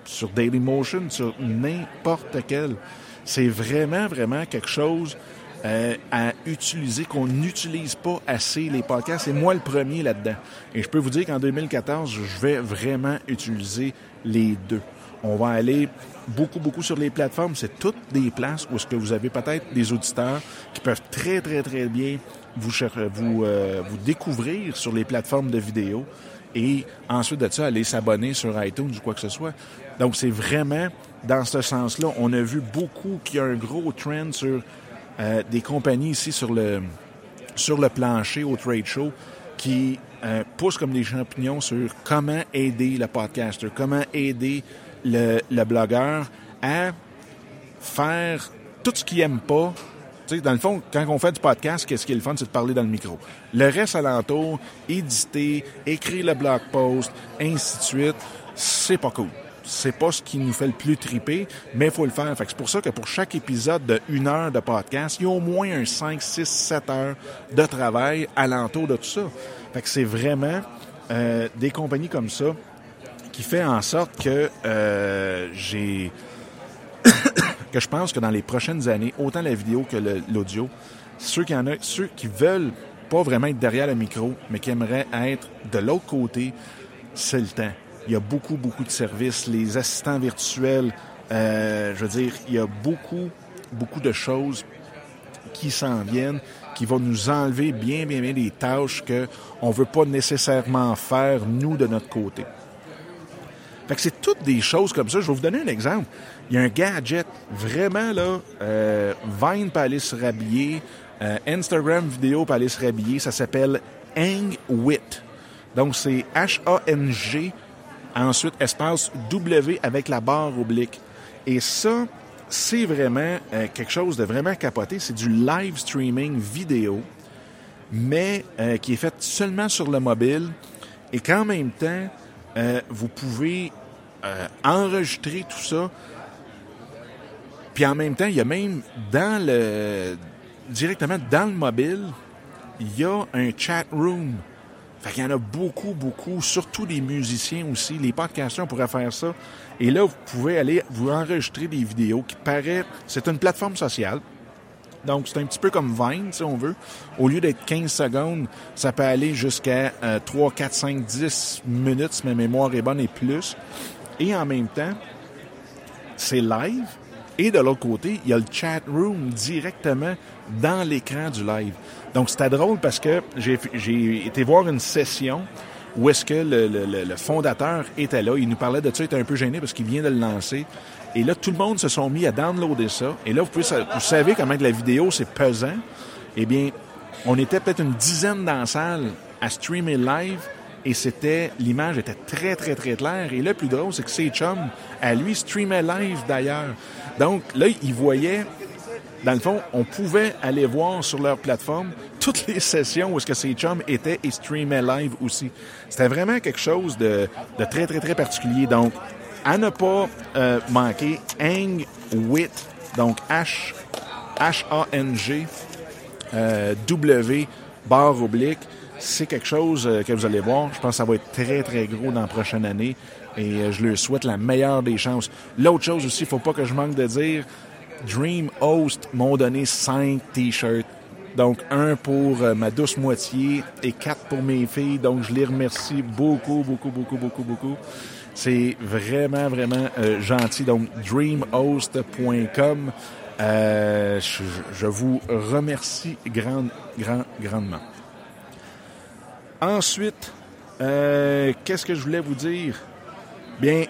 sur Dailymotion, sur n'importe quel. C'est vraiment, vraiment quelque chose euh, à utiliser, qu'on n'utilise pas assez les podcasts. C'est moi le premier là-dedans. Et je peux vous dire qu'en 2014, je vais vraiment utiliser les deux. On va aller beaucoup, beaucoup sur les plateformes. C'est toutes des places où est-ce que vous avez peut-être des auditeurs qui peuvent très, très, très bien vous, vous, euh, vous découvrir sur les plateformes de vidéo et ensuite de ça, aller s'abonner sur iTunes ou quoi que ce soit. Donc, c'est vraiment dans ce sens-là. On a vu beaucoup qu'il y a un gros trend sur euh, des compagnies ici sur le, sur le plancher au trade show qui euh, poussent comme des champignons sur comment aider le podcaster, comment aider le, le blogueur à faire tout ce qu'il n'aime pas dans le fond, quand on fait du podcast, qu'est-ce qui est le fun, c'est de parler dans le micro. Le reste alentour, éditer, écrire le blog post, ainsi de suite, c'est pas cool. C'est pas ce qui nous fait le plus triper, mais il faut le faire. c'est pour ça que pour chaque épisode de une heure de podcast, il y a au moins un 5, 6, 7 heures de travail alentour de tout ça. Fait que c'est vraiment euh, des compagnies comme ça qui fait en sorte que euh, j'ai <coughs> <coughs> que je pense que dans les prochaines années, autant la vidéo que l'audio, ceux qui en a, ceux qui veulent pas vraiment être derrière le micro, mais qui aimeraient être de l'autre côté, c'est le temps. Il y a beaucoup, beaucoup de services, les assistants virtuels, euh, je veux dire, il y a beaucoup, beaucoup de choses qui s'en viennent, qui vont nous enlever bien, bien, bien des tâches qu'on ne veut pas nécessairement faire, nous, de notre côté. Fait que c'est toutes des choses comme ça. Je vais vous donner un exemple. Il y a un gadget, vraiment, là, euh, Vine peut aller euh, Instagram vidéo peut aller ça s'appelle Hangwit. Donc, c'est H-A-N-G, ensuite espace W avec la barre oblique. Et ça, c'est vraiment euh, quelque chose de vraiment capoté. C'est du live streaming vidéo, mais euh, qui est fait seulement sur le mobile et qu'en même temps, vous pouvez euh, enregistrer tout ça. Puis en même temps, il y a même dans le directement dans le mobile, il y a un chat room. Fait qu'il y en a beaucoup, beaucoup, surtout des musiciens aussi. Les podcasters, on pourrait faire ça. Et là, vous pouvez aller vous enregistrer des vidéos qui paraît, c'est une plateforme sociale. Donc, c'est un petit peu comme Vine, si on veut. Au lieu d'être 15 secondes, ça peut aller jusqu'à 3, 4, 5, 10 minutes, si ma mémoire est bonne, et plus et en même temps, c'est live. Et de l'autre côté, il y a le chat room directement dans l'écran du live. Donc, c'était drôle parce que j'ai été voir une session où est-ce que le, fondateur était là. Il nous parlait de ça, il était un peu gêné parce qu'il vient de le lancer. Et là, tout le monde se sont mis à downloader ça. Et là, vous, pouvez, vous savez comment la vidéo, c'est pesant. Eh bien, on était peut-être une dizaine dans la salle à streamer live et c'était l'image était très très très claire. Et le plus drôle c'est que ses chums à lui streamaient live d'ailleurs. Donc là il voyait dans le fond on pouvait aller voir sur leur plateforme toutes les sessions où est-ce que ses chums étaient et streamaient live aussi. C'était vraiment quelque chose de, de, très très très particulier. Donc à ne pas euh, manquer Hang donc H H A N G euh, W barre oblique c'est quelque chose euh, que vous allez voir. Je pense que ça va être très, très gros dans la prochaine année et euh, je leur souhaite la meilleure des chances. L'autre chose aussi, il faut pas que je manque de dire, Dream Host m'ont donné cinq t-shirts. Donc, un pour euh, ma douce moitié et quatre pour mes filles. Donc, je les remercie beaucoup, beaucoup, beaucoup, beaucoup, beaucoup. C'est vraiment, vraiment gentil. Donc, dreamhost.com. je, je, vous remercie grand, grand, grandement. Ensuite, euh, qu'est-ce que je voulais vous dire? Bien,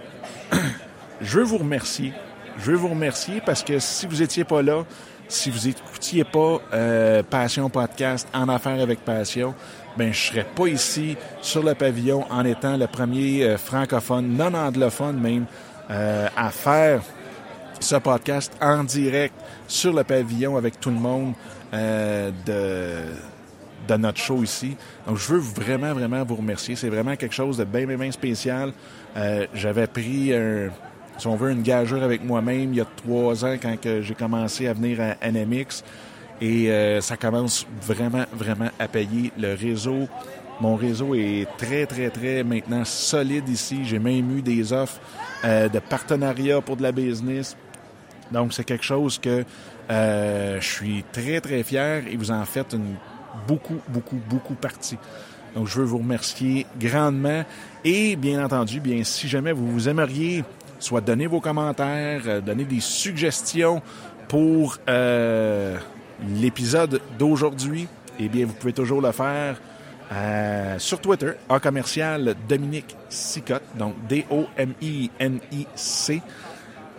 <clears throat> je veux vous remercier. Je veux vous remercier parce que si vous étiez pas là, si vous écoutiez pas euh, Passion Podcast en affaires avec passion, ben je serais pas ici sur le pavillon en étant le premier euh, francophone, non anglophone même, à faire ce podcast en direct sur le pavillon avec tout le monde de de notre show ici. Donc, je veux vraiment, vraiment vous remercier. C'est vraiment quelque chose de bien, bien, bien spécial. Euh, j'avais pris, un, si on veut, une gageure avec moi-même il y a trois ans quand j'ai commencé à venir à NMX. Et euh, ça commence vraiment, vraiment à payer. Le réseau, mon réseau est très, très, très maintenant solide ici. J'ai même eu des offres euh, de partenariat pour de la business. Donc, c'est quelque chose que je suis très, très fier et vous en faites une beaucoup, beaucoup, beaucoup partie. Donc, je veux vous remercier grandement. Et bien entendu, bien, si jamais vous vous aimeriez, soit donner vos commentaires, euh, donner des suggestions pour euh, l'épisode d'aujourd'hui, eh bien, vous pouvez toujours le faire euh, sur Twitter, en commercial Dominique Sicotte, donc D-O-M-I-N-I-C,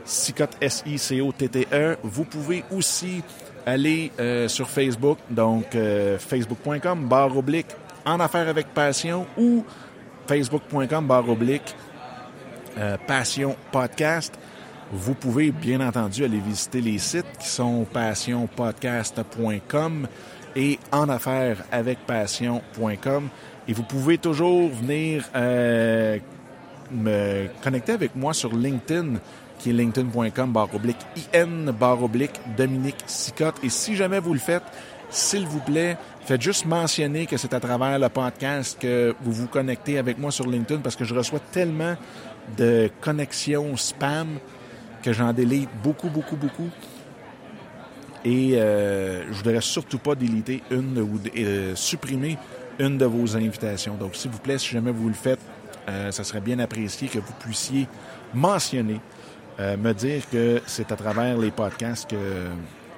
Sicotte, S-I-C-O-T-T-E. Vous pouvez aussi aller euh, sur Facebook, donc euh, facebook.com, barre oblique, en affaires avec passion ou facebook.com, barre oblique, euh, passion podcast. Vous pouvez bien entendu aller visiter les sites qui sont passionpodcast.com et en affaires avec passion.com. Et vous pouvez toujours venir me connecter avec moi sur LinkedIn, qui est linkedin.com barre oblique IN barre oblique Dominique Sicotte. Et si jamais vous le faites, s'il vous plaît, faites juste mentionner que c'est à travers le podcast que vous vous connectez avec moi sur LinkedIn parce que je reçois tellement de connexions spam que j'en délite beaucoup, beaucoup, beaucoup. Et euh, je voudrais surtout pas déliter une ou euh, supprimer une de vos invitations. Donc, s'il vous plaît, si jamais vous le faites, euh, ça serait bien apprécié que vous puissiez mentionner, euh, me dire que c'est à travers les podcasts que,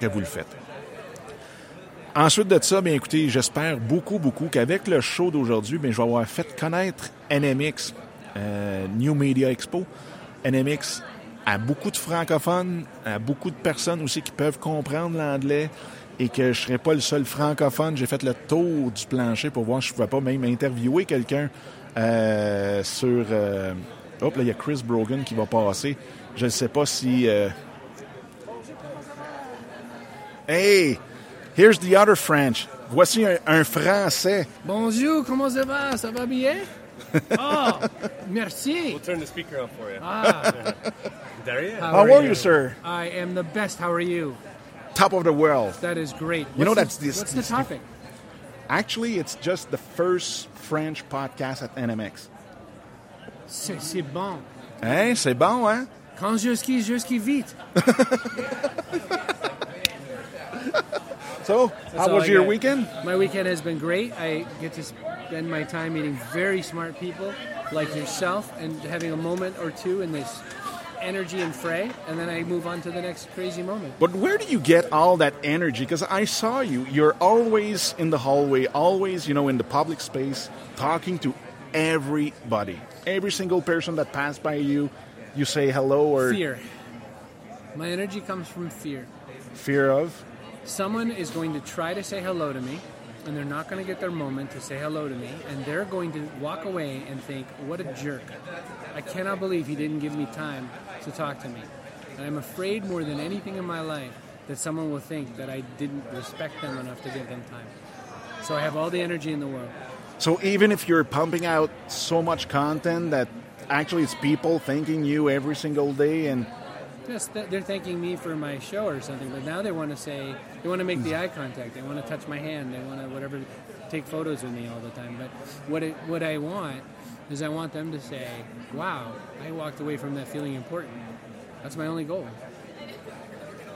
que vous le faites. Ensuite de ça, bien écoutez, j'espère beaucoup, beaucoup qu'avec le show d'aujourd'hui, bien, je vais avoir fait connaître NMX, euh, New Media Expo. NMX à beaucoup de francophones, à beaucoup de personnes aussi qui peuvent comprendre l'anglais et que je serais pas le seul francophone. J'ai fait le tour du plancher pour voir si je pouvais pas même interviewer quelqu'un euh, sur... Euh... Hop, là, il y a Chris Brogan qui va passer. Je ne sais pas si... Euh... Hey! Here's the other French. Voici un, un Français. Bonjour, comment ça va? Ça va bien? Oh, <laughs> merci. We'll turn the speaker on for you. Ah, <laughs> is. how, How are you, sir? I am the best. How are you? Top of the world. That is great. You know What's that's the, this- What's this- the topic? Actually, it's just the first French podcast at NMX. C'est c'est bon. Hein? C'est bon, hein? Quand je skie, je skie vite. <laughs> So, That's how was your weekend? My weekend has been great. I get to spend my time meeting very smart people like yourself and having a moment or two in this energy and fray, and then I move on to the next crazy moment. But where do you get all that energy? Because I saw you. You're always in the hallway, always, you know, in the public space, talking to everybody. Every single person that passed by you, you say hello or Fear. My energy comes from fear. fear of. someone is going to try to say hello to me and they're not going to get their moment to say hello to me and they're going to walk away and think what a jerk i cannot believe he didn't give me time to talk to me and i'm afraid more than anything in my life that someone will think that i didn't respect them enough to give them time so i have all the energy in the world So even if you're pumping out so much content that actually it's people thanking you every single day and Yes, they're thanking me for my show or something, but now they want to say they want to make the eye contact. They want to touch my hand. They want to whatever, take photos with me all the time. But what it, what I want is I want them to say, "Wow, I walked away from that feeling important." That's my only goal.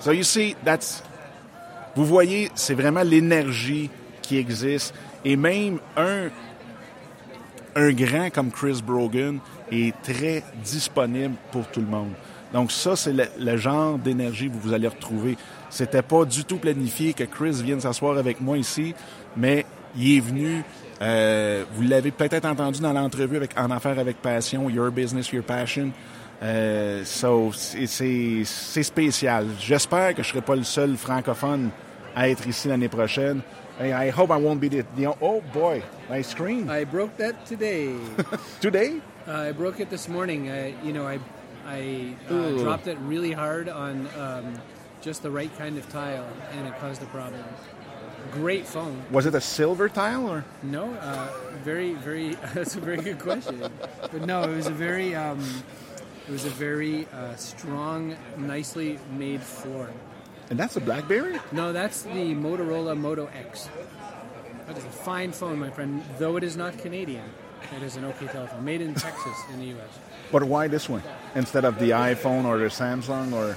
So you see, that's. Vous voyez, c'est vraiment l'énergie qui existe. Et même un, un grand comme Chris Brogan est très disponible pour tout le monde. Donc ça, c'est le, le genre d'énergie que vous allez retrouver. C'était pas du tout planifié que Chris vienne s'asseoir avec moi ici, mais il est venu. euh, vous l'avez peut-être entendu dans l'entrevue avec En affaires avec passion, Your Business, Your Passion. Euh, so, c'est- spécial. J'espère que je serai pas le seul francophone à être ici l'année prochaine. I hope I won't be the, the oh boy, my screen I broke that today. <laughs> today? Uh, I broke it this morning. I, you know, I, I uh, dropped it really hard on um, just the right kind of tile, and it caused a problem. Great phone. Was it a silver tile or? No, uh, very, very. <laughs> That's a very good question. But no, it was a very, um, it was a very uh, strong, nicely made floor. And that's a BlackBerry. No, that's the Motorola Moto X. That is a fine phone, my friend. Though it is not Canadian, it is an OK telephone, made in Texas, in the U.S. But why this one instead of the iPhone or the Samsung or?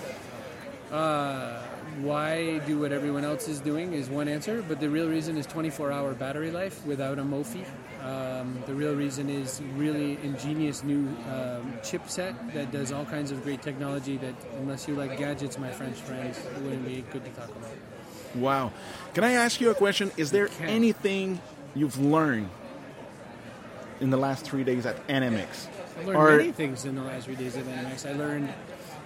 Why do what everyone else is doing is one answer, but the real reason is 24-hour battery life without a MOFI. Um, the real reason is really ingenious new um, chipset that does all kinds of great technology that, unless you like gadgets, my French friends, it wouldn't be good to talk about. Wow. Can I ask you a question? Is there anything you've learned in the last three days at NMX? I learned Or- many things in the last three days of NMX. I learned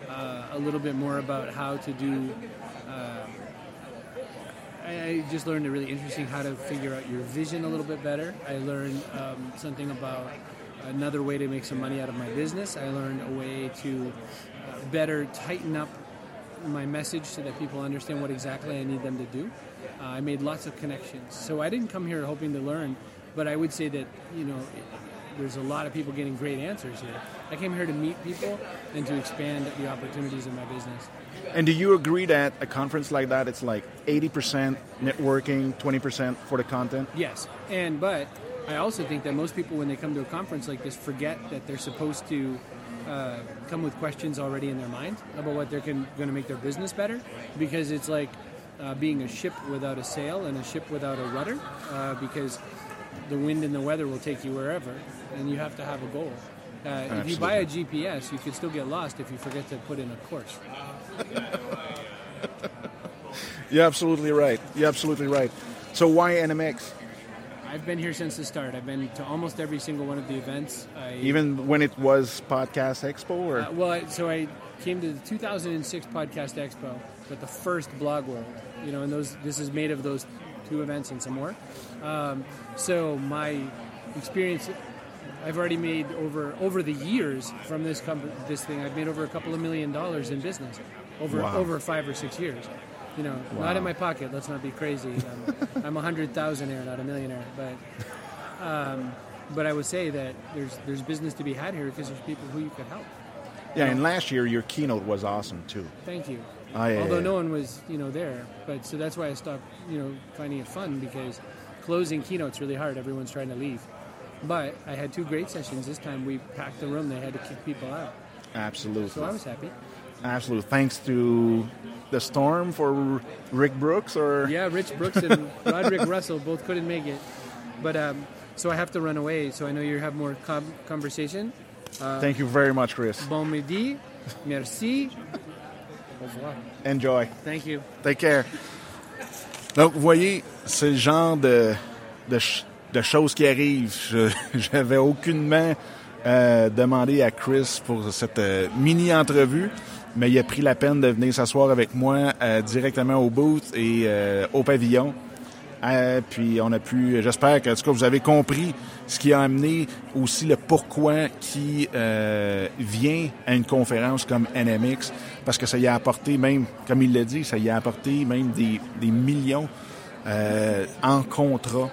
uh, a little bit more about how to do. Uh, I, I just learned a really interesting how to figure out your vision a little bit better. I learned um, something about another way to make some money out of my business. I learned a way to uh, better tighten up my message so that people understand what exactly I need them to do. Uh, I made lots of connections. So I didn't come here hoping to learn, but I would say that, you know, there's a lot of people getting great answers here. I came here to meet people and to expand the opportunities in my business. And do you agree that a conference like that, it's like 80% networking, 20% for the content? Yes, and but I also think that most people, when they come to a conference like this, forget that they're supposed to uh, come with questions already in their mind about what they're going to make their business better, because it's like uh, being a ship without a sail and a ship without a rudder, uh, because the wind and the weather will take you wherever, and you have to have a goal. Uh, if you buy a GPS, you could still get lost if you forget to put in a course. You're absolutely right. You're absolutely right. So why NMX? I've been here since the start. I've been to almost every single one of the events. I, Even when it was Podcast Expo? Or? Uh, well, so I came to the 2006 Podcast Expo, but the first Blog World. You know, and those this is made of those two events and some more. Um, so my experience, I've already made over over the years from this com- this thing. I've made over a couple of million dollars in business over Wow. over five or six years. You know, not in my pocket. Let's not be crazy. I'm, <laughs> I'm a hundred thousandaire, not a millionaire. But um, but I would say that there's there's business to be had here because there's people who you could help. yeah, and last year your keynote was awesome too. Thank you. Oh, yeah, Although yeah. no one was, you know, there, but so that's why I stopped, you know, finding it fun because closing keynotes really hard. Everyone's trying to leave. But I had two great sessions. This time we packed the room. They had to kick people out, Absolutely. so I was happy. Absolutely. Thanks to the storm for Rick Brooks or Yeah, Rich Brooks and <laughs> Roderick Russell both couldn't make it, but um, so I have to run away. So I know you have more com- conversation. Thank you very much, Chris. Bon midi, merci. Enjoy. Thank you. Take care. Donc, vous voyez, c'est le genre de, de, ch- de choses qui arrivent. Je <laughs> J'avais aucunement euh, demandé à Chris pour cette euh, mini-entrevue, mais il a pris la peine de venir s'asseoir avec moi euh, directement au booth et au pavillon. Euh, puis on a pu, j'espère que en tout vous avez compris ce qui a amené aussi le pourquoi qui euh, vient à une conférence comme NMX, parce que ça y a apporté même, comme il l'a dit, ça y a apporté même des, des millions euh, en contrat.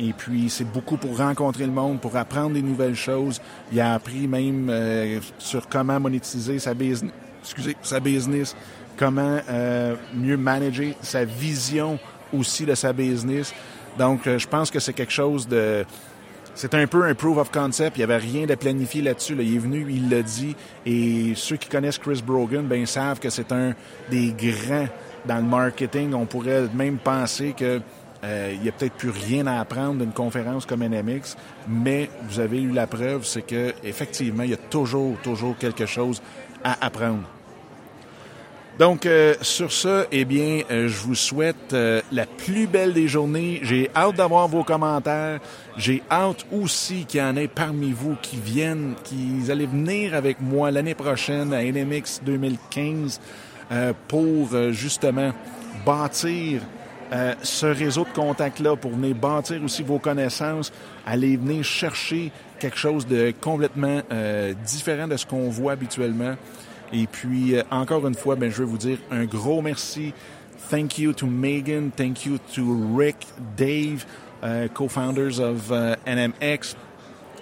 Et puis c'est beaucoup pour rencontrer le monde, pour apprendre des nouvelles choses. Il a appris même euh, sur comment monétiser sa business, excusez, sa business, comment euh, mieux manager sa vision aussi de sa business. Donc euh, je pense que c'est quelque chose de c'est un peu un proof of concept. Il n'y avait rien de planifié là-dessus. là. Il est venu, il l'a dit. Et ceux qui connaissent Chris Brogan, ben, savent que c'est un des grands dans le marketing. On pourrait même penser que euh, il n'y a peut-être plus rien à apprendre d'une conférence comme NMX, mais vous avez eu la preuve, c'est que effectivement, il y a toujours, toujours quelque chose à apprendre. Donc, euh, sur ce, eh bien, euh, je vous souhaite euh, la plus belle des journées. J'ai hâte d'avoir vos commentaires. J'ai hâte aussi qu'il y en ait parmi vous qui viennent, qui allaient venir avec moi l'année prochaine à NMX 2015 euh, pour euh, justement bâtir euh, ce réseau de contacts-là, pour venir bâtir aussi vos connaissances, aller venir chercher quelque chose de complètement différent de ce qu'on voit habituellement. Et puis, euh, encore une fois, ben, je veux vous dire un gros merci. Thank you to Megan. Thank you to Rick, Dave, uh, co-founders of NMX.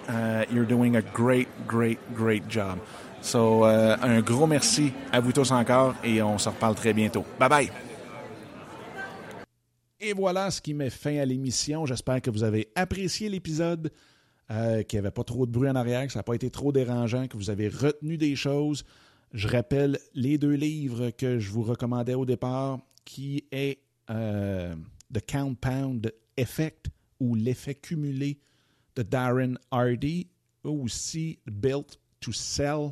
Uh, you're doing a great, great, great job. So, euh, un gros merci à vous tous encore et on se reparle très bientôt. Bye bye. Et voilà ce qui met fin à l'émission. J'espère que vous avez apprécié l'épisode, euh, qu'il n'y avait pas trop de bruit en arrière, que ça n'a pas été trop dérangeant, que vous avez retenu des choses. Je rappelle les deux livres que je vous recommandais au départ, qui est euh, The Compound Effect ou l'effet cumulé de Darren Hardy, aussi Built to Sell,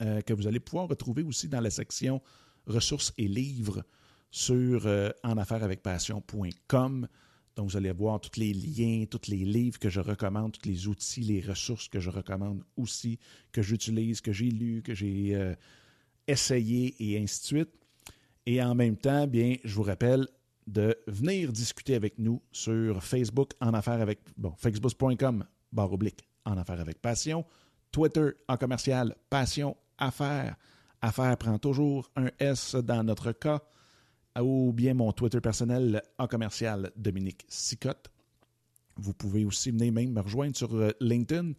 euh, que vous allez pouvoir retrouver aussi dans la section ressources et livres sur euh, enaffairesavecpassion.com. Donc, vous allez voir tous les liens, tous les livres que je recommande, tous les outils, les ressources que je recommande aussi, que j'utilise, que j'ai lu, que j'ai euh, essayé et ainsi de suite. Et en même temps, bien, je vous rappelle de venir discuter avec nous sur Facebook en affaires avec, bon, facebook.com, barre oblique, en affaires avec passion, Twitter en commercial, passion, affaires. Affaires prend toujours un S dans notre cas, ou bien mon Twitter personnel en commercial, Dominique Sicotte. Vous pouvez aussi venir même me rejoindre sur euh, LinkedIn,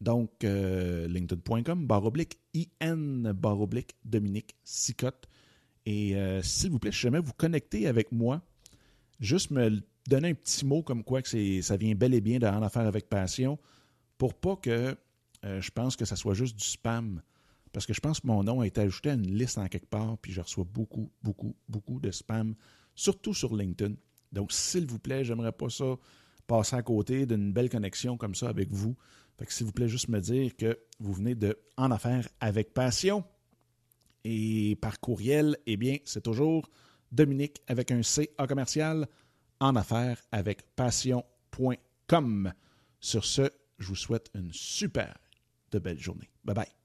donc euh, linkedin.com, barre oblique, IN, barre oblique, Dominique Sicotte. Et euh, s'il vous plaît, si jamais vous connectez avec moi, juste me donner un petit mot comme quoi que ça vient bel et bien d'en affaire avec passion pour pas que je pense que ça soit juste du spam. Parce que je pense que mon nom a été ajouté à une liste en quelque part, puis je reçois beaucoup, beaucoup, beaucoup de spam, surtout sur LinkedIn. Donc, s'il vous plaît, j'aimerais pas ça passer à côté d'une belle connexion comme ça avec vous. Fait que s'il vous plaît, juste me dire que vous venez de En Affaires avec Passion. Et par courriel, eh bien, c'est toujours Dominique avec un C en commercial en affaires avec passion.com. Sur ce, je vous souhaite une super de belle journée. Bye bye.